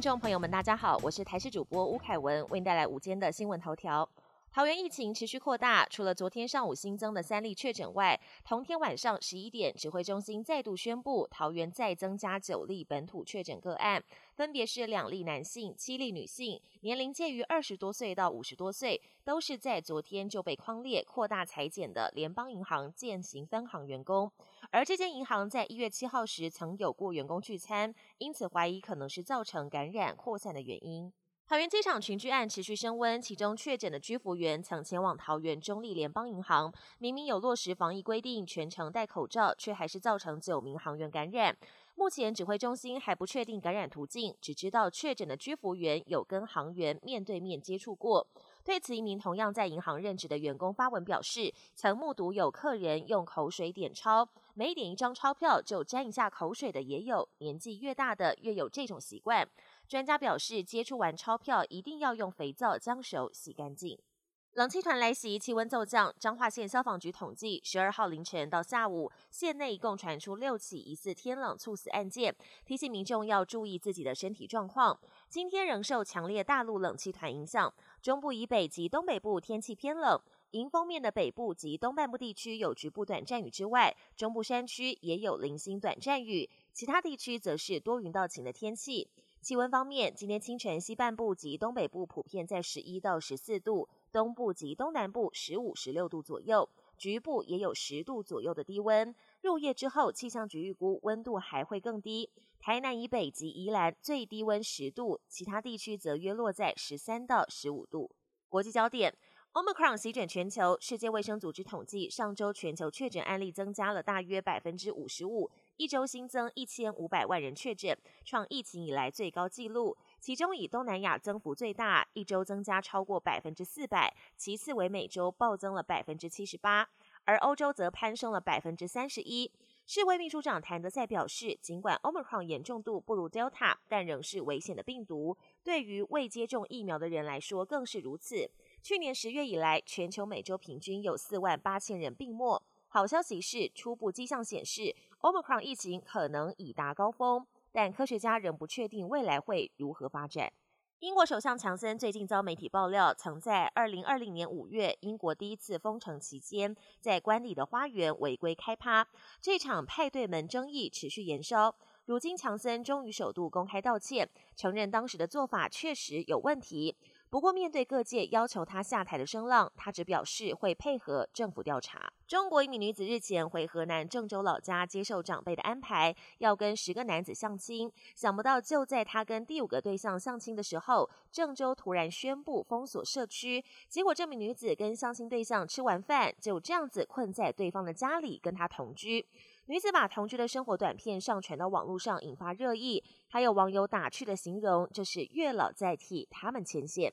听众朋友们，大家好，我是台视主播吴凯文，为您带来午间的新闻头条。桃园疫情持续扩大，除了昨天上午新增的三例确诊外，同天晚上十一点，指挥中心再度宣布，桃园再增加九例本土确诊个案，分别是两例男性、七例女性，年龄介于二十多岁到五十多岁，都是在昨天就被框列扩大裁减的联邦银行建行分行员工。而这间银行在一月七号时曾有过员工聚餐，因此怀疑可能是造成感染扩散的原因。桃园机场群聚案持续升温，其中确诊的居服员曾前往桃园中立联邦银行，明明有落实防疫规定，全程戴口罩，却还是造成九名行员感染。目前指挥中心还不确定感染途径，只知道确诊的居服员有跟行员面对面接触过。对此，一名同样在银行任职的员工发文表示，曾目睹有客人用口水点钞，每点一张钞票就沾一下口水的也有，年纪越大的越有这种习惯。专家表示，接触完钞票一定要用肥皂将手洗干净。冷气团来袭，气温骤降。彰化县消防局统计，十二号凌晨到下午，县内一共传出六起疑似天冷猝死案件，提醒民众要注意自己的身体状况。今天仍受强烈大陆冷气团影响，中部以北及东北部天气偏冷。迎风面的北部及东半部地区有局部短暂雨之外，中部山区也有零星短暂雨，其他地区则是多云到晴的天气。气温方面，今天清晨西半部及东北部普遍在十一到十四度，东部及东南部十五、十六度左右，局部也有十度左右的低温。入夜之后，气象局预估温度还会更低，台南以北及宜兰最低温十度，其他地区则约落在十三到十五度。国际焦点。Omicron 席卷全球，世界卫生组织统计，上周全球确诊案例增加了大约百分之五十五，一周新增一千五百万人确诊，创疫情以来最高纪录。其中以东南亚增幅最大，一周增加超过百分之四百，其次为美洲暴增了百分之七十八，而欧洲则攀升了百分之三十一。世卫秘书长谭德赛表示，尽管 Omicron 严重度不如 Delta，但仍是危险的病毒，对于未接种疫苗的人来说更是如此。去年十月以来，全球每周平均有四万八千人病没。好消息是，初步迹象显示，Omicron 疫情可能已达高峰，但科学家仍不确定未来会如何发展。英国首相强森最近遭媒体爆料，曾在二零二零年五月英国第一次封城期间，在官邸的花园违规开趴，这场派对门争议持续延烧。如今，强森终于首度公开道歉，承认当时的做法确实有问题。不过，面对各界要求他下台的声浪，他只表示会配合政府调查。中国一名女子日前回河南郑州老家接受长辈的安排，要跟十个男子相亲。想不到，就在她跟第五个对象相亲的时候，郑州突然宣布封锁社区。结果，这名女子跟相亲对象吃完饭，就这样子困在对方的家里，跟他同居。女子把同居的生活短片上传到网络上，引发热议。还有网友打趣的形容，这是月老在替他们牵线。